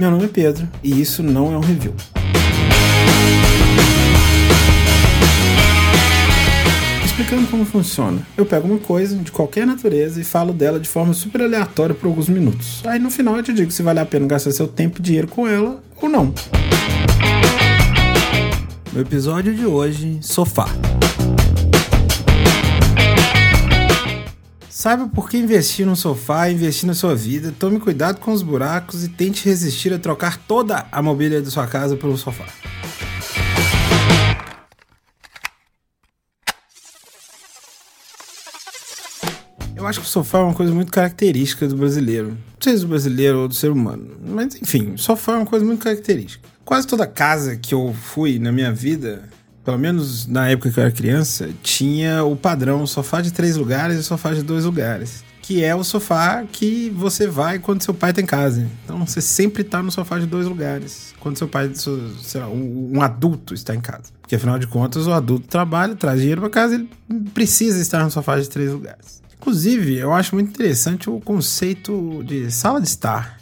Meu nome é Pedro e isso não é um review. Explicando como funciona. Eu pego uma coisa de qualquer natureza e falo dela de forma super aleatória por alguns minutos. Aí no final eu te digo se vale a pena gastar seu tempo e dinheiro com ela ou não. No episódio de hoje, sofá. Saiba por que investir num sofá investir na sua vida. Tome cuidado com os buracos e tente resistir a trocar toda a mobília da sua casa por um sofá. Eu acho que o sofá é uma coisa muito característica do brasileiro. Não sei se do brasileiro ou do ser humano, mas enfim, o sofá é uma coisa muito característica. Quase toda casa que eu fui na minha vida pelo menos na época que eu era criança, tinha o padrão sofá de três lugares e sofá de dois lugares. Que é o sofá que você vai quando seu pai tá em casa. Então você sempre tá no sofá de dois lugares. Quando seu pai, sei lá, um, um adulto está em casa. Porque afinal de contas, o adulto trabalha, traz dinheiro para casa, ele precisa estar no sofá de três lugares. Inclusive, eu acho muito interessante o conceito de sala de estar.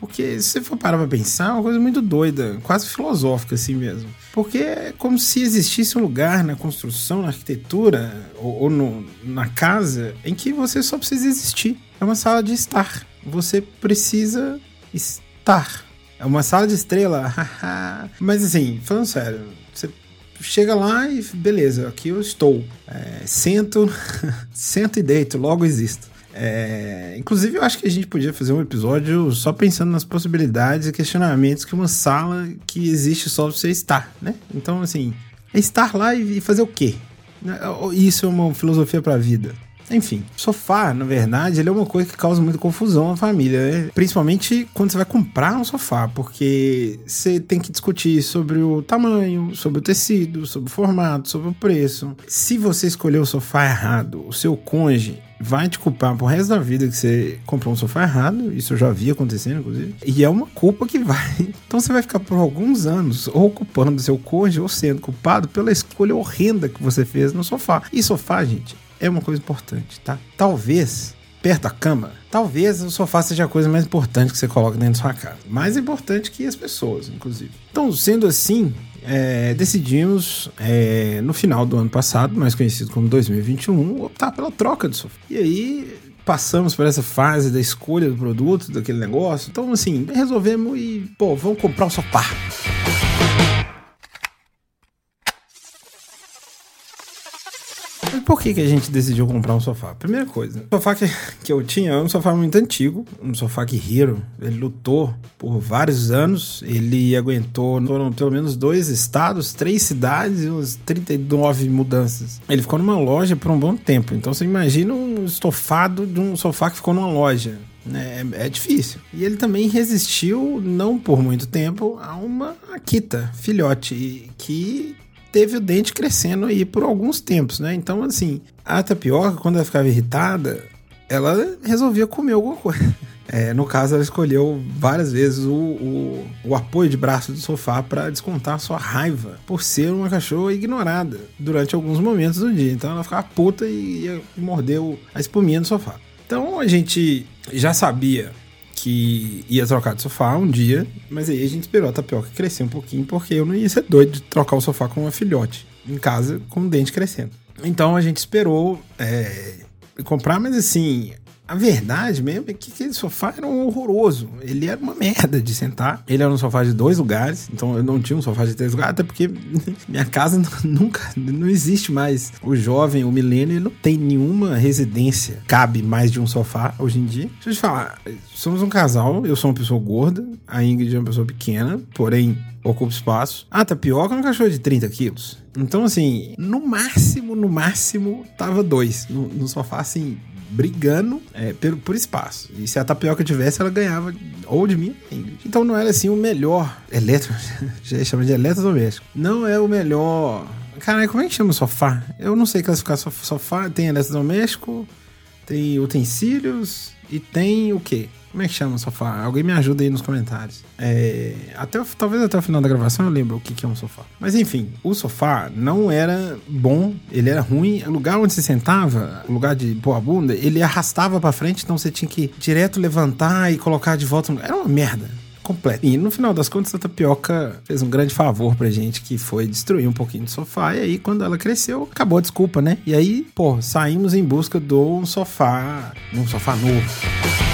Porque se você for parar pra pensar, é uma coisa muito doida, quase filosófica assim mesmo. Porque é como se existisse um lugar na construção, na arquitetura ou, ou no, na casa em que você só precisa existir. É uma sala de estar. Você precisa estar. É uma sala de estrela. Mas assim, falando sério, você chega lá e beleza, aqui eu estou. É, sento, sento e deito, logo existo. É, inclusive, eu acho que a gente podia fazer um episódio só pensando nas possibilidades e questionamentos que uma sala que existe só você estar, né? Então, assim, é estar lá e fazer o quê? Isso é uma filosofia para a vida. Enfim, sofá, na verdade, ele é uma coisa que causa muita confusão na família, né? Principalmente quando você vai comprar um sofá, porque você tem que discutir sobre o tamanho, sobre o tecido, sobre o formato, sobre o preço. Se você escolher o sofá errado, o seu cônjuge vai te culpar pro resto da vida que você comprou um sofá errado. Isso eu já vi acontecendo, inclusive. E é uma culpa que vai. Então você vai ficar por alguns anos ou culpando seu cônjuge ou sendo culpado pela escolha horrenda que você fez no sofá. E sofá, gente, é uma coisa importante, tá? Talvez perto da cama, talvez o sofá seja a coisa mais importante que você coloca dentro da sua casa. Mais importante que as pessoas, inclusive. Então, sendo assim, é, decidimos, é, no final do ano passado, mais conhecido como 2021, optar pela troca de sofá. E aí passamos por essa fase da escolha do produto, daquele negócio. Então, assim, resolvemos e, pô, vamos comprar um sofá. Por que, que a gente decidiu comprar um sofá? Primeira coisa, o sofá que, que eu tinha é um sofá muito antigo, um sofá que Hiro, ele lutou por vários anos, ele aguentou foram pelo menos dois estados, três cidades e uns 39 mudanças. Ele ficou numa loja por um bom tempo, então você imagina um estofado de um sofá que ficou numa loja. É, é, difícil. E ele também resistiu, não por muito tempo, a uma Akita filhote, que teve o dente crescendo aí por alguns tempos, né? Então, assim, a tapioca, quando ela ficava irritada, ela resolvia comer alguma coisa. É, no caso, ela escolheu várias vezes o, o, o apoio de braço do sofá para descontar sua raiva por ser uma cachorra ignorada durante alguns momentos do dia. Então ela ficava puta e ia morder a espuminha do sofá. Então a gente já sabia que ia trocar de sofá um dia, mas aí a gente esperou a tapioca crescer um pouquinho, porque eu não ia ser doido de trocar o sofá com uma filhote em casa com o dente crescendo. Então a gente esperou é, comprar, mas assim, a verdade mesmo é que aquele sofá era um horroroso. Ele era uma merda de sentar. Ele era um sofá de dois lugares, então eu não tinha um sofá de três lugares, até porque minha casa nunca, não existe mais. O jovem, o milênio, ele não tem nenhuma residência. Cabe mais de um sofá hoje em dia. Deixa eu te falar, somos um casal, eu sou uma pessoa gorda, a Ingrid é uma pessoa pequena, porém ocupa espaço. Ah, tapioca é um cachorro de 30 quilos. Então, assim, no máximo, no máximo, tava dois no, no sofá, assim, brigando é, por, por espaço. E se a tapioca tivesse, ela ganhava ou de mim Então não era assim o melhor eletro, já chama de eletrodoméstico. Não é o melhor. Cara, como é que chama o sofá? Eu não sei classificar sofá. Tem eletrodoméstico, tem utensílios e tem o quê? Como é que chama o sofá? Alguém me ajuda aí nos comentários. É, até, talvez até o final da gravação eu lembro o que, que é um sofá. Mas enfim, o sofá não era bom, ele era ruim. O lugar onde você sentava, o lugar de pôr a bunda, ele arrastava para frente, então você tinha que direto levantar e colocar de volta. Era uma merda E no final das contas, a tapioca fez um grande favor pra gente, que foi destruir um pouquinho do sofá. E aí, quando ela cresceu, acabou a desculpa, né? E aí, pô, saímos em busca de um sofá, um sofá novo.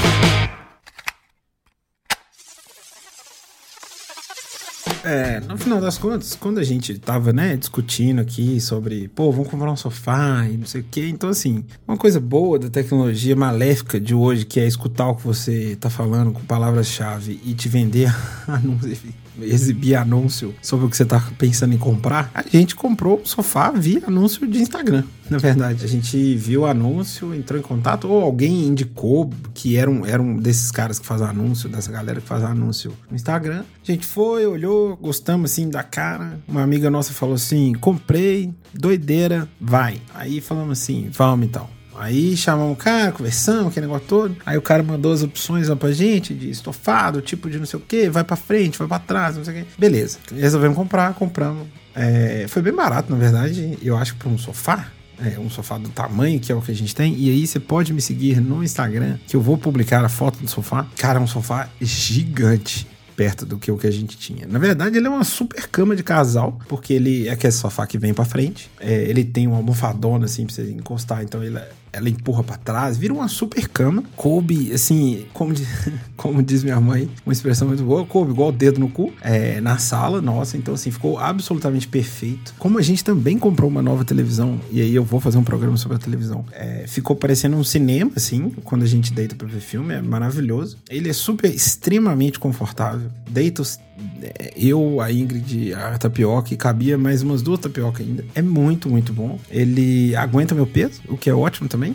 É, no final das contas, quando a gente tava, né, discutindo aqui sobre, pô, vamos comprar um sofá e não sei o quê, então assim, uma coisa boa da tecnologia maléfica de hoje, que é escutar o que você tá falando com palavras-chave e te vender anúncios exibir anúncio sobre o que você tá pensando em comprar, a gente comprou o sofá via anúncio de Instagram. Na verdade, a gente viu o anúncio, entrou em contato, ou alguém indicou que era um, era um desses caras que faz anúncio, dessa galera que faz anúncio no Instagram. A gente foi, olhou, gostamos assim da cara. Uma amiga nossa falou assim: comprei, doideira, vai. Aí falamos assim: vamos então. Aí chamamos o cara, conversamos, aquele negócio todo. Aí o cara mandou as opções lá pra gente, de estofado, tipo de não sei o que, vai pra frente, vai pra trás, não sei o que. Beleza. Resolvemos comprar, compramos. É, foi bem barato, na verdade. Eu acho que pra um sofá, é, um sofá do tamanho que é o que a gente tem. E aí você pode me seguir no Instagram, que eu vou publicar a foto do sofá. Cara, é um sofá gigante perto do que o que a gente tinha. Na verdade, ele é uma super cama de casal, porque ele é aquele sofá que vem para frente. É, ele tem uma almofadona assim pra você encostar, então ele é ela empurra para trás, vira uma super cama. Coube, assim, como diz, como diz minha mãe, uma expressão muito boa, coube igual o dedo no cu, é, na sala, nossa, então assim, ficou absolutamente perfeito. Como a gente também comprou uma nova televisão, e aí eu vou fazer um programa sobre a televisão, é, ficou parecendo um cinema, assim, quando a gente deita pra ver filme, é maravilhoso. Ele é super, extremamente confortável, deita os é, eu, a Ingrid, a tapioca e cabia mais umas duas tapioca ainda. É muito, muito bom. Ele aguenta meu peso, o que é ótimo também.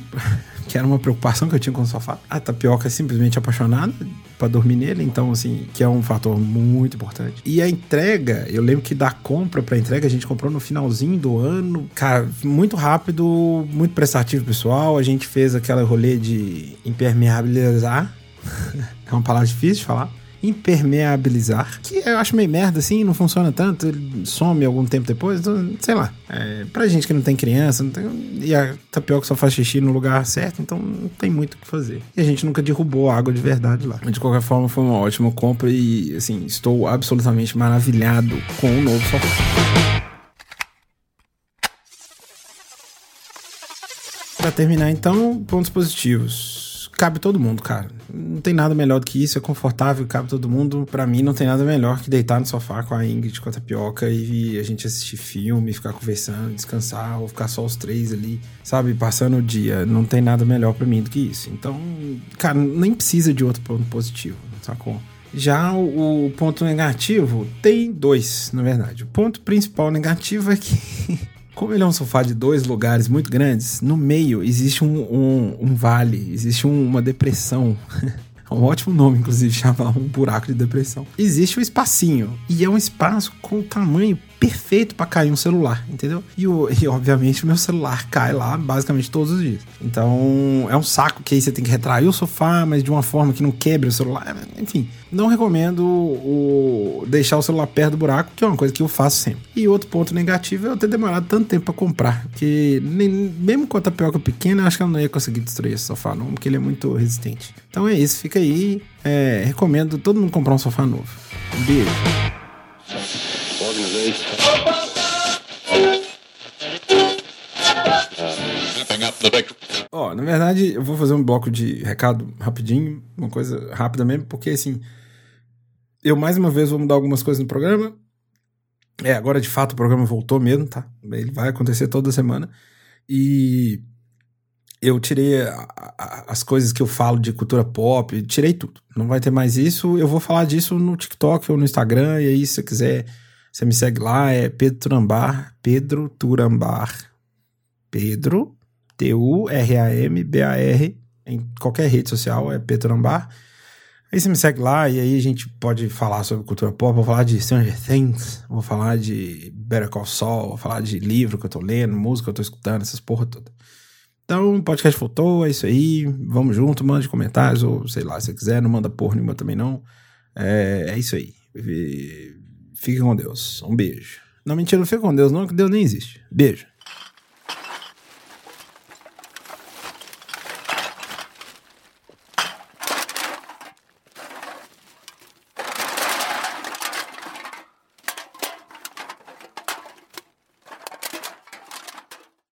Que era uma preocupação que eu tinha com o sofá. A tapioca é simplesmente apaixonada para dormir nele, então assim, que é um fator muito importante. E a entrega, eu lembro que da compra para entrega a gente comprou no finalzinho do ano, cara, muito rápido, muito prestativo pessoal. A gente fez aquela rolê de impermeabilizar. é uma palavra difícil de falar impermeabilizar, que eu acho meio merda assim, não funciona tanto, ele some algum tempo depois, então, sei lá. É, pra gente que não tem criança, não tem, e a tapioca só faz xixi no lugar certo, então não tem muito o que fazer. E a gente nunca derrubou água de verdade lá. De qualquer forma, foi uma ótima compra e, assim, estou absolutamente maravilhado com o novo sofá. Para terminar, então, pontos positivos cabe todo mundo, cara. Não tem nada melhor do que isso, é confortável, cabe todo mundo. Para mim, não tem nada melhor que deitar no sofá com a Ingrid, com a tapioca e a gente assistir filme, ficar conversando, descansar, ou ficar só os três ali, sabe? Passando o dia. Não tem nada melhor para mim do que isso. Então, cara, nem precisa de outro ponto positivo, sacou? Já o, o ponto negativo tem dois, na verdade. O ponto principal negativo é que Como ele é um sofá de dois lugares muito grandes, no meio existe um, um, um vale, existe um, uma depressão. É um ótimo nome, inclusive, chamar um buraco de depressão. Existe um espacinho. E é um espaço com tamanho perfeito para cair um celular, entendeu? E, o, e obviamente o meu celular cai lá basicamente todos os dias. Então é um saco que aí você tem que retrair o sofá, mas de uma forma que não quebre o celular. Enfim, não recomendo o, deixar o celular perto do buraco, que é uma coisa que eu faço sempre. E outro ponto negativo é eu ter demorado tanto tempo para comprar, que nem, mesmo com a tapioca pequena, eu acho que eu não ia conseguir destruir esse sofá não, porque ele é muito resistente. Então é isso, fica aí. É, recomendo todo mundo comprar um sofá novo. Um beijo. Ó, na verdade, eu vou fazer um bloco de recado rapidinho, uma coisa rápida mesmo, porque assim, eu mais uma vez vou mudar algumas coisas no programa. É, agora de fato o programa voltou mesmo, tá? Ele vai acontecer toda semana. E eu tirei a, a, as coisas que eu falo de cultura pop, tirei tudo. Não vai ter mais isso. Eu vou falar disso no TikTok ou no Instagram. E aí, se você quiser você me segue lá, é Pedro Turambar, Pedro Turambar. Pedro, T-U-R-A-M-B-A-R, em qualquer rede social, é Pedro Turambar. Aí você me segue lá e aí a gente pode falar sobre cultura pop, vou falar de Stranger Things, vou falar de Better Call Saul, vou falar de livro que eu tô lendo, música que eu tô escutando, essas porra toda. Então, podcast voltou, é isso aí. Vamos junto, mande comentários, ou sei lá, se quiser, não manda porra nenhuma também não. É, é isso aí. Fique com Deus. Um beijo. Não, mentira, não fica com Deus, não, que Deus nem existe. Beijo.